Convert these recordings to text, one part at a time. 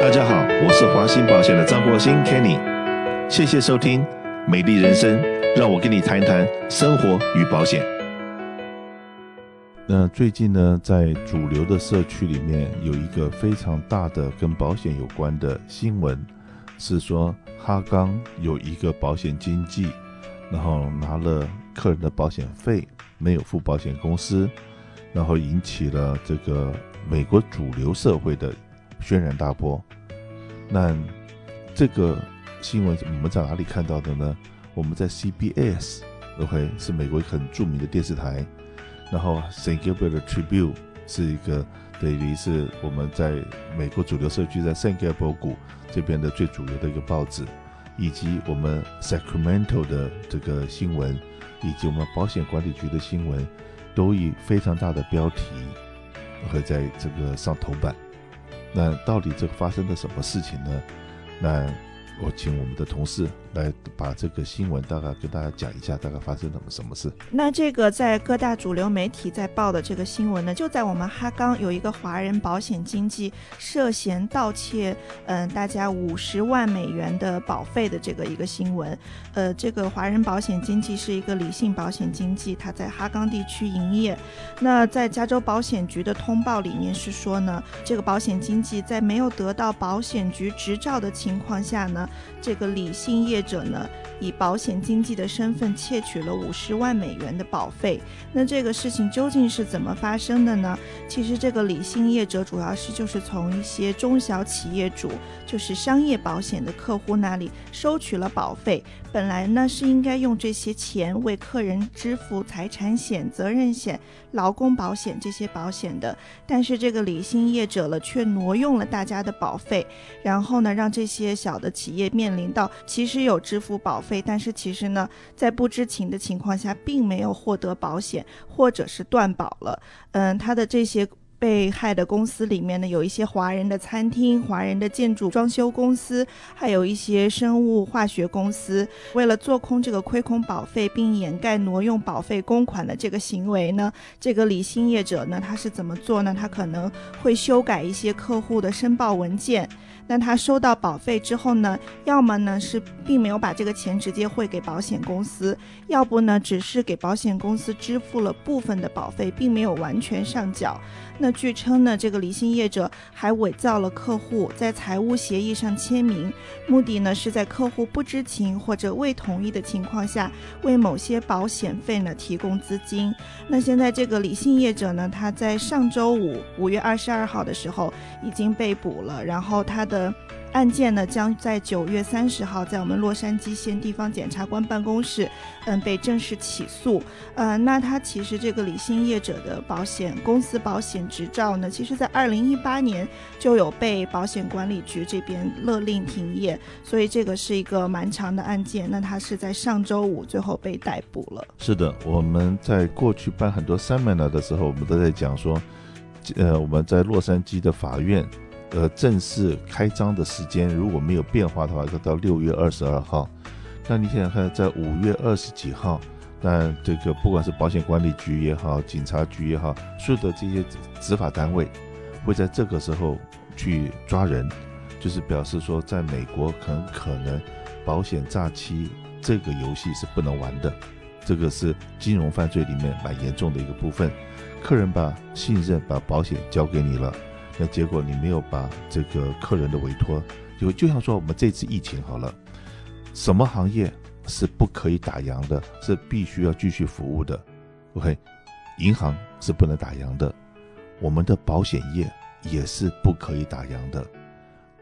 大家好，我是华兴保险的张国兴 Kenny，谢谢收听美丽人生，让我跟你谈一谈生活与保险。那最近呢，在主流的社区里面，有一个非常大的跟保险有关的新闻，是说哈刚有一个保险经纪，然后拿了客人的保险费，没有付保险公司，然后引起了这个美国主流社会的轩然大波。那这个新闻我们在哪里看到的呢？我们在 CBS，OK，是美国很著名的电视台。然后 San Gabriel Tribune 是一个等于是我们在美国主流社区在圣盖博谷这边的最主流的一个报纸，以及我们 Sacramento 的这个新闻，以及我们保险管理局的新闻，都以非常大的标题会在这个上头版。那到底这个发生了什么事情呢？那我请我们的同事来把这个新闻大概跟大家讲一下，大概发生了什么事。那这个在各大主流媒体在报的这个新闻呢，就在我们哈刚有一个华人保险经纪涉嫌盗窃，嗯，大家五十万美元的保费的这个一个新闻。呃，这个华人保险经纪是一个理性保险经纪，他在哈刚地区营业。那在加州保险局的通报里面是说呢，这个保险经纪在没有得到保险局执照的情况下呢。这个李姓业者呢，以保险经纪的身份窃取了五十万美元的保费。那这个事情究竟是怎么发生的呢？其实这个李姓业者主要是就是从一些中小企业主，就是商业保险的客户那里收取了保费。本来呢是应该用这些钱为客人支付财产险、责任险、劳工保险这些保险的，但是这个李姓业者了却挪用了大家的保费，然后呢让这些小的企业面临到其实有支付保费，但是其实呢在不知情的情况下并没有获得保险，或者是断保了。嗯，他的这些。被害的公司里面呢，有一些华人的餐厅、华人的建筑装修公司，还有一些生物化学公司。为了做空这个亏空保费，并掩盖挪用保费公款的这个行为呢，这个李姓业者呢，他是怎么做呢？他可能会修改一些客户的申报文件。那他收到保费之后呢，要么呢是并没有把这个钱直接汇给保险公司，要不呢只是给保险公司支付了部分的保费，并没有完全上缴。那据称呢，这个李姓业者还伪造了客户在财务协议上签名，目的呢是在客户不知情或者未同意的情况下，为某些保险费呢提供资金。那现在这个李姓业者呢，他在上周五五月二十二号的时候已经被捕了，然后他的。案件呢，将在九月三十号在我们洛杉矶县地方检察官办公室，嗯，被正式起诉。呃，那他其实这个李姓业者的保险公司保险执照呢，其实在二零一八年就有被保险管理局这边勒令停业，所以这个是一个蛮长的案件。那他是在上周五最后被逮捕了。是的，我们在过去办很多 seminar 的时候，我们都在讲说，呃，我们在洛杉矶的法院。呃，正式开张的时间如果没有变化的话，要到六月二十二号。那你想想看，在五月二十几号，那这个不管是保险管理局也好，警察局也好，所有的这些执法单位会在这个时候去抓人，就是表示说，在美国很可能保险诈欺这个游戏是不能玩的，这个是金融犯罪里面蛮严重的一个部分。客人把信任、把保险交给你了。那结果你没有把这个客人的委托，就就像说我们这次疫情好了，什么行业是不可以打烊的，是必须要继续服务的？OK，银行是不能打烊的，我们的保险业也是不可以打烊的。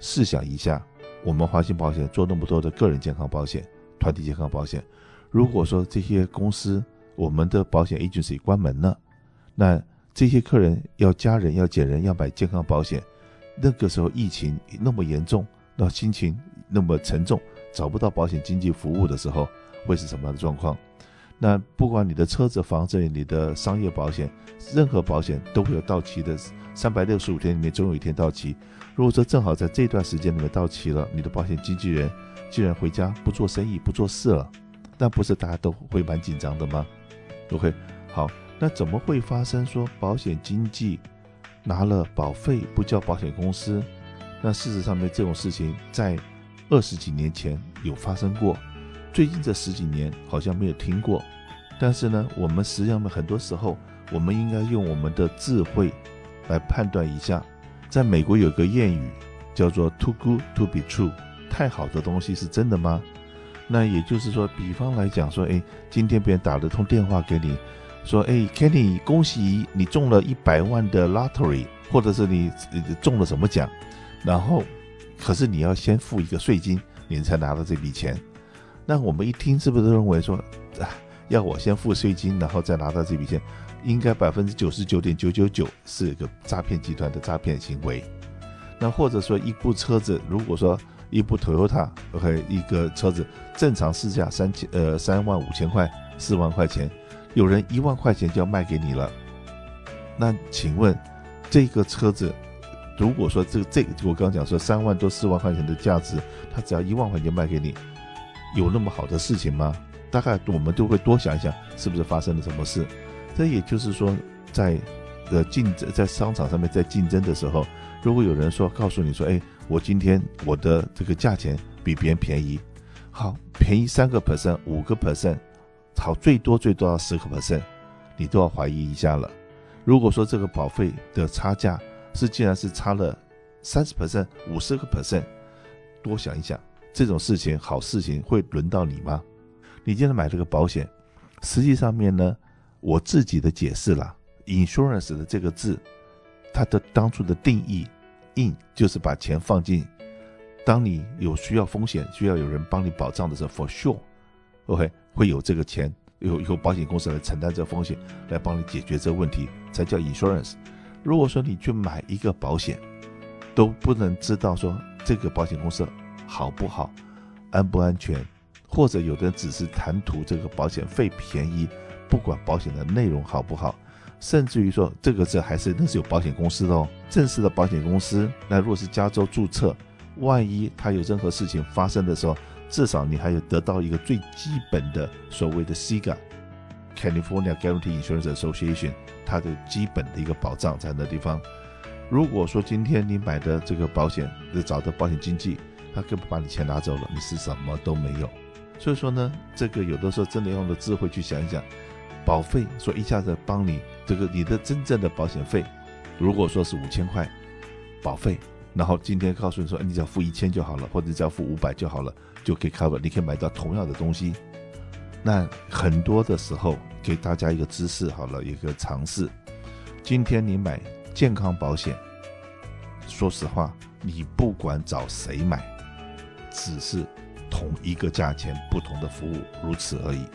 试想一下，我们华兴保险做那么多的个人健康保险、团体健康保险，如果说这些公司我们的保险 agency 关门了，那这些客人要加人要减人要买健康保险，那个时候疫情那么严重，那心情那么沉重，找不到保险经纪服务的时候，会是什么样的状况？那不管你的车子、房子、你的商业保险，任何保险都会有到期的，三百六十五天里面总有一天到期。如果说正好在这段时间里面到期了，你的保险经纪人既然回家不做生意不做事了，那不是大家都会蛮紧张的吗？OK，好。那怎么会发生说保险经纪拿了保费不交保险公司，那事实上面这种事情在二十几年前有发生过，最近这十几年好像没有听过。但是呢，我们实际上很多时候，我们应该用我们的智慧来判断一下。在美国有个谚语叫做 “too good to be true”，太好的东西是真的吗？那也就是说，比方来讲说，哎，今天别人打了通电话给你，说，哎，Kenny，恭喜你中了一百万的 lottery，或者是你中了什么奖，然后，可是你要先付一个税金，你才拿到这笔钱。那我们一听，是不是认为说，啊，要我先付税金，然后再拿到这笔钱，应该百分之九十九点九九九是一个诈骗集团的诈骗行为？那或者说，一部车子，如果说，一部 Toyota，OK，一个车子正常市价三千呃三万五千块四万块钱，有人一万块钱就要卖给你了。那请问这个车子，如果说这个这个我刚刚讲说三万多四万块钱的价值，他只要一万块钱卖给你，有那么好的事情吗？大概我们都会多想一想，是不是发生了什么事？这也就是说，在呃竞争在商场上面在竞争的时候，如果有人说告诉你说，哎。我今天我的这个价钱比别人便宜，好，便宜三个 percent、五个 percent，好，最多最多要十个 percent，你都要怀疑一下了。如果说这个保费的差价是竟然是差了三十 percent、五十个 percent，多想一想，这种事情好事情会轮到你吗？你今天买这个保险，实际上面呢，我自己的解释啦，insurance 的这个字，它的当初的定义。in 就是把钱放进，当你有需要风险，需要有人帮你保障的时候，for sure OK，会有这个钱，有有保险公司来承担这个风险，来帮你解决这个问题，才叫 insurance。如果说你去买一个保险，都不能知道说这个保险公司好不好，安不安全，或者有的人只是贪图这个保险费便宜，不管保险的内容好不好。甚至于说，这个这还是那是有保险公司的哦，正式的保险公司。那如果是加州注册，万一他有任何事情发生的时候，至少你还有得到一个最基本的所谓的 CIGA California Guarantee Insurance Association，它的基本的一个保障在那地方。如果说今天你买的这个保险，你找的保险经纪，他根本把你钱拿走了，你是什么都没有。所以说呢，这个有的时候真的用的智慧去想一想。保费说一下子帮你这个你的真正的保险费，如果说是五千块保费，然后今天告诉你说，你只要付一千就好了，或者只要付五百就好了，就可以 cover，你可以买到同样的东西。那很多的时候给大家一个知识好了，一个尝试。今天你买健康保险，说实话，你不管找谁买，只是同一个价钱，不同的服务，如此而已。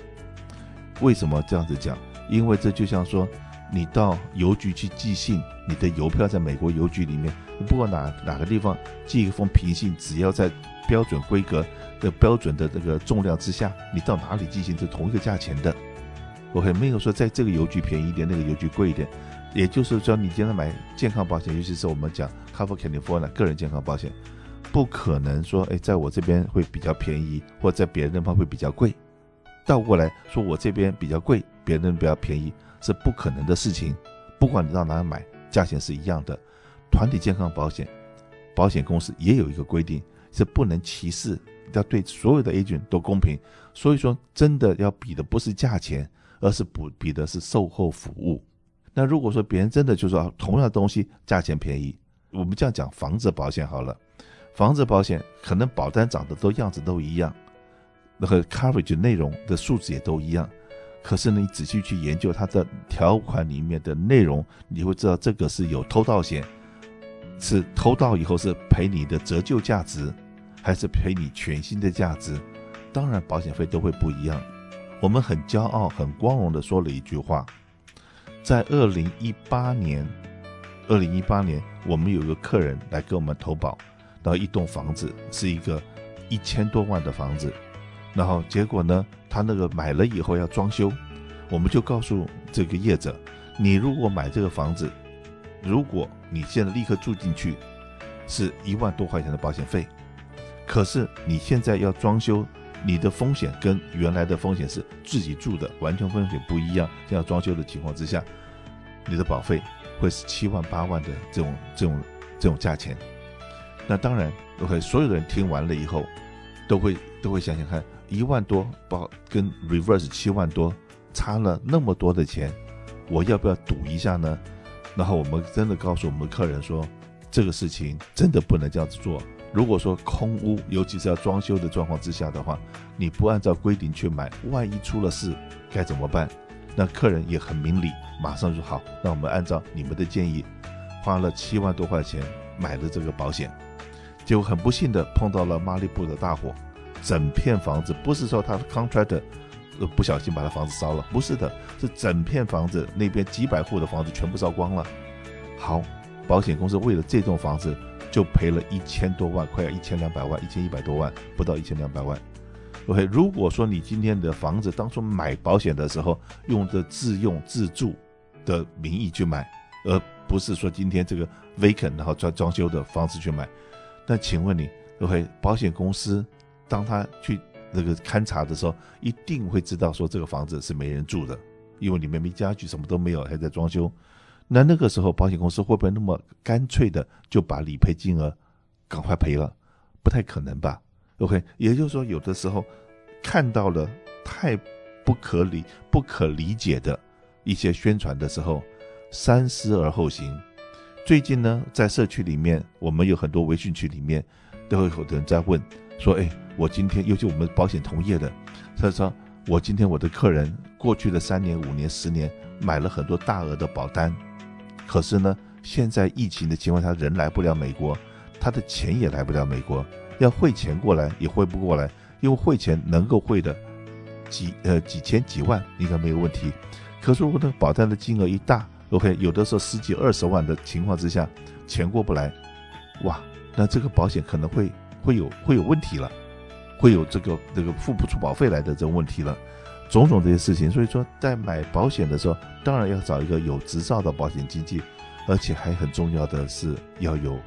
为什么这样子讲？因为这就像说，你到邮局去寄信，你的邮票在美国邮局里面，不管哪哪个地方寄一封平信，只要在标准规格的标准的这个重量之下，你到哪里进行是同一个价钱的。OK，没有说在这个邮局便宜一点，那个邮局贵一点。也就是说，你今天买健康保险，尤其是我们讲 Cover California 个人健康保险，不可能说，哎，在我这边会比较便宜，或者在别人那方会比较贵。倒过来说，我这边比较贵，别人比较便宜，是不可能的事情。不管你到哪里买，价钱是一样的。团体健康保险，保险公司也有一个规定，是不能歧视，要对所有的 agent 都公平。所以说，真的要比的不是价钱，而是不比的是售后服务。那如果说别人真的就说同样的东西价钱便宜，我们这样讲房子保险好了，房子保险可能保单长得都样子都一样。那个 coverage 内容的数字也都一样，可是呢，你仔细去研究它的条款里面的内容，你会知道这个是有偷盗险，是偷盗以后是赔你的折旧价值，还是赔你全新的价值？当然，保险费都会不一样。我们很骄傲、很光荣的说了一句话，在二零一八年，二零一八年，我们有个客人来给我们投保，然后一栋房子是一个一千多万的房子。然后结果呢，他那个买了以后要装修，我们就告诉这个业者，你如果买这个房子，如果你现在立刻住进去，是一万多块钱的保险费，可是你现在要装修，你的风险跟原来的风险是自己住的，完全风险不一样。这样装修的情况之下，你的保费会是七万八万的这种这种这种价钱。那当然，OK，所有的人听完了以后，都会都会想想看，一万多保跟 reverse 七万多差了那么多的钱，我要不要赌一下呢？然后我们真的告诉我们的客人说，这个事情真的不能这样子做。如果说空屋，尤其是要装修的状况之下的话，你不按照规定去买，万一出了事该怎么办？那客人也很明理，马上就好，那我们按照你们的建议，花了七万多块钱买了这个保险。就很不幸的碰到了马里布的大火，整片房子不是说他的 contract 呃不小心把他房子烧了，不是的，是整片房子那边几百户的房子全部烧光了。好，保险公司为了这栋房子就赔了一千多万，快要一千两百万，一千一百多万，不到一千两百万。OK，如果说你今天的房子当初买保险的时候用的自用自住的名义去买，而不是说今天这个 vacant 然后装装修的方式去买。那请问你，OK，保险公司当他去那个勘察的时候，一定会知道说这个房子是没人住的，因为里面没家具，什么都没有，还在装修。那那个时候，保险公司会不会那么干脆的就把理赔金额赶快赔了？不太可能吧？OK，也就是说，有的时候看到了太不可理、不可理解的一些宣传的时候，三思而后行。最近呢，在社区里面，我们有很多微信群里面，都会有人在问说：“哎，我今天，尤其我们保险同业的，他说我今天我的客人过去的三年、五年、十年买了很多大额的保单，可是呢，现在疫情的情况下，人来不了美国，他的钱也来不了美国，要汇钱过来也汇不过来，因为汇钱能够汇的几呃几千几万应该没有问题，可是如果那个保单的金额一大。” OK，有的时候十几二十万的情况之下，钱过不来，哇，那这个保险可能会会有会有问题了，会有这个这个付不出保费来的这种问题了，种种这些事情。所以说，在买保险的时候，当然要找一个有执照的保险经纪，而且还很重要的是要有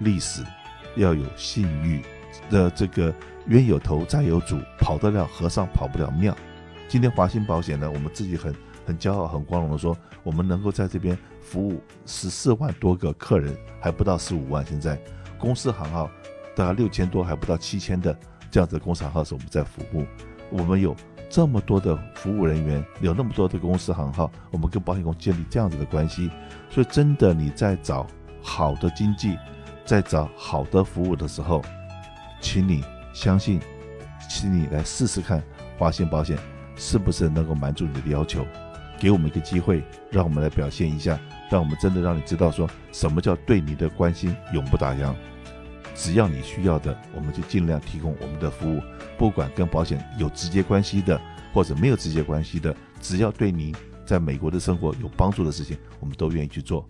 历史，要有信誉的这个冤有头债有主，跑得了和尚跑不了庙。今天华兴保险呢，我们自己很。很骄傲、很光荣的说，我们能够在这边服务十四万多个客人，还不到十五万。现在公司行号大概六千多，还不到七千的这样子的工厂号是我们在服务。我们有这么多的服务人员，有那么多的公司行号，我们跟保险公司建立这样子的关系。所以，真的你在找好的经济，在找好的服务的时候，请你相信，请你来试试看华信保险是不是能够满足你的要求。给我们一个机会，让我们来表现一下，让我们真的让你知道说什么叫对你的关心永不打烊。只要你需要的，我们就尽量提供我们的服务，不管跟保险有直接关系的，或者没有直接关系的，只要对你在美国的生活有帮助的事情，我们都愿意去做。